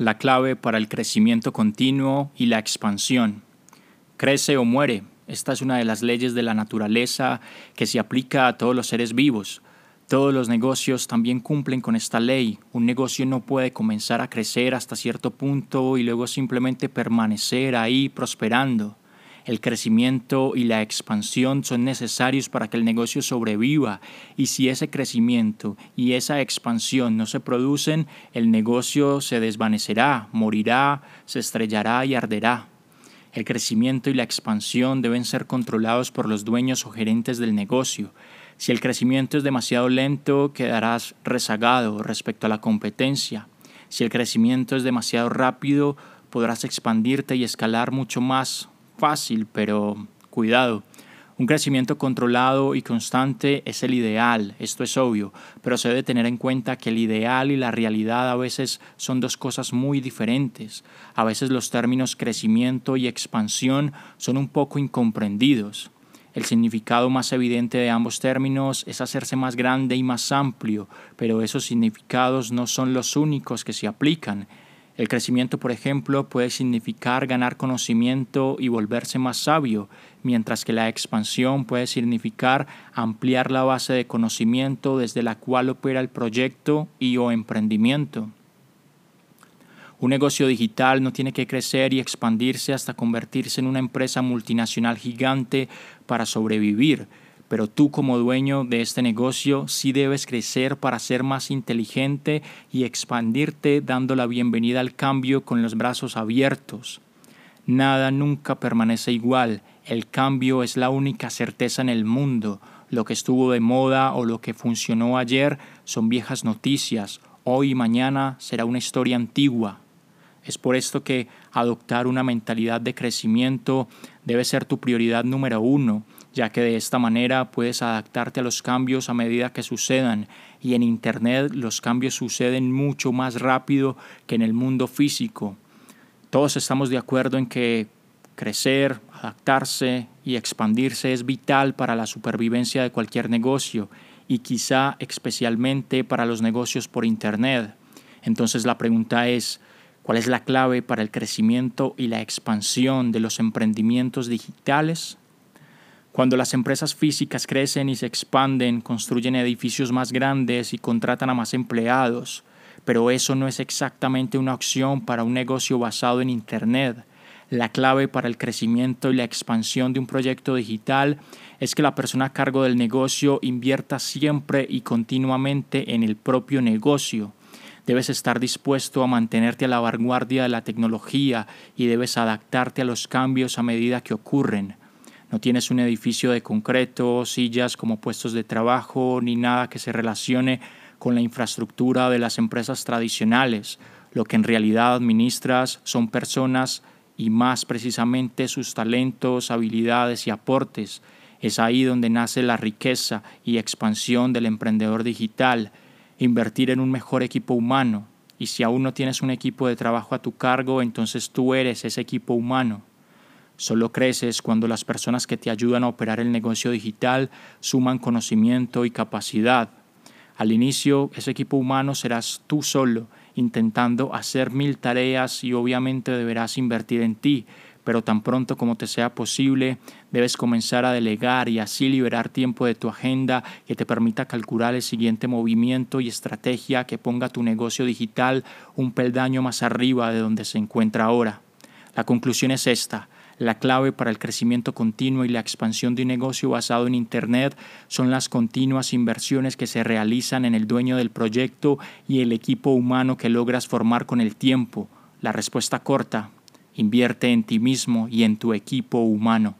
la clave para el crecimiento continuo y la expansión. Crece o muere. Esta es una de las leyes de la naturaleza que se aplica a todos los seres vivos. Todos los negocios también cumplen con esta ley. Un negocio no puede comenzar a crecer hasta cierto punto y luego simplemente permanecer ahí prosperando. El crecimiento y la expansión son necesarios para que el negocio sobreviva y si ese crecimiento y esa expansión no se producen, el negocio se desvanecerá, morirá, se estrellará y arderá. El crecimiento y la expansión deben ser controlados por los dueños o gerentes del negocio. Si el crecimiento es demasiado lento, quedarás rezagado respecto a la competencia. Si el crecimiento es demasiado rápido, podrás expandirte y escalar mucho más fácil, pero cuidado. Un crecimiento controlado y constante es el ideal, esto es obvio, pero se debe tener en cuenta que el ideal y la realidad a veces son dos cosas muy diferentes. A veces los términos crecimiento y expansión son un poco incomprendidos. El significado más evidente de ambos términos es hacerse más grande y más amplio, pero esos significados no son los únicos que se aplican. El crecimiento, por ejemplo, puede significar ganar conocimiento y volverse más sabio, mientras que la expansión puede significar ampliar la base de conocimiento desde la cual opera el proyecto y o emprendimiento. Un negocio digital no tiene que crecer y expandirse hasta convertirse en una empresa multinacional gigante para sobrevivir, pero tú como dueño de este negocio sí debes crecer para ser más inteligente y expandirte dando la bienvenida al cambio con los brazos abiertos. Nada nunca permanece igual, el cambio es la única certeza en el mundo, lo que estuvo de moda o lo que funcionó ayer son viejas noticias, hoy y mañana será una historia antigua. Es por esto que adoptar una mentalidad de crecimiento debe ser tu prioridad número uno, ya que de esta manera puedes adaptarte a los cambios a medida que sucedan y en Internet los cambios suceden mucho más rápido que en el mundo físico. Todos estamos de acuerdo en que crecer, adaptarse y expandirse es vital para la supervivencia de cualquier negocio y quizá especialmente para los negocios por Internet. Entonces la pregunta es, ¿Cuál es la clave para el crecimiento y la expansión de los emprendimientos digitales? Cuando las empresas físicas crecen y se expanden, construyen edificios más grandes y contratan a más empleados, pero eso no es exactamente una opción para un negocio basado en Internet. La clave para el crecimiento y la expansión de un proyecto digital es que la persona a cargo del negocio invierta siempre y continuamente en el propio negocio Debes estar dispuesto a mantenerte a la vanguardia de la tecnología y debes adaptarte a los cambios a medida que ocurren. No tienes un edificio de concreto, sillas como puestos de trabajo, ni nada que se relacione con la infraestructura de las empresas tradicionales. Lo que en realidad administras son personas y más precisamente sus talentos, habilidades y aportes. Es ahí donde nace la riqueza y expansión del emprendedor digital invertir en un mejor equipo humano. Y si aún no tienes un equipo de trabajo a tu cargo, entonces tú eres ese equipo humano. Solo creces cuando las personas que te ayudan a operar el negocio digital suman conocimiento y capacidad. Al inicio, ese equipo humano serás tú solo, intentando hacer mil tareas y obviamente deberás invertir en ti, pero tan pronto como te sea posible, debes comenzar a delegar y así liberar tiempo de tu agenda que te permita calcular el siguiente movimiento y estrategia que ponga tu negocio digital un peldaño más arriba de donde se encuentra ahora. La conclusión es esta. La clave para el crecimiento continuo y la expansión de un negocio basado en Internet son las continuas inversiones que se realizan en el dueño del proyecto y el equipo humano que logras formar con el tiempo. La respuesta corta, Invierte en ti mismo y en tu equipo humano.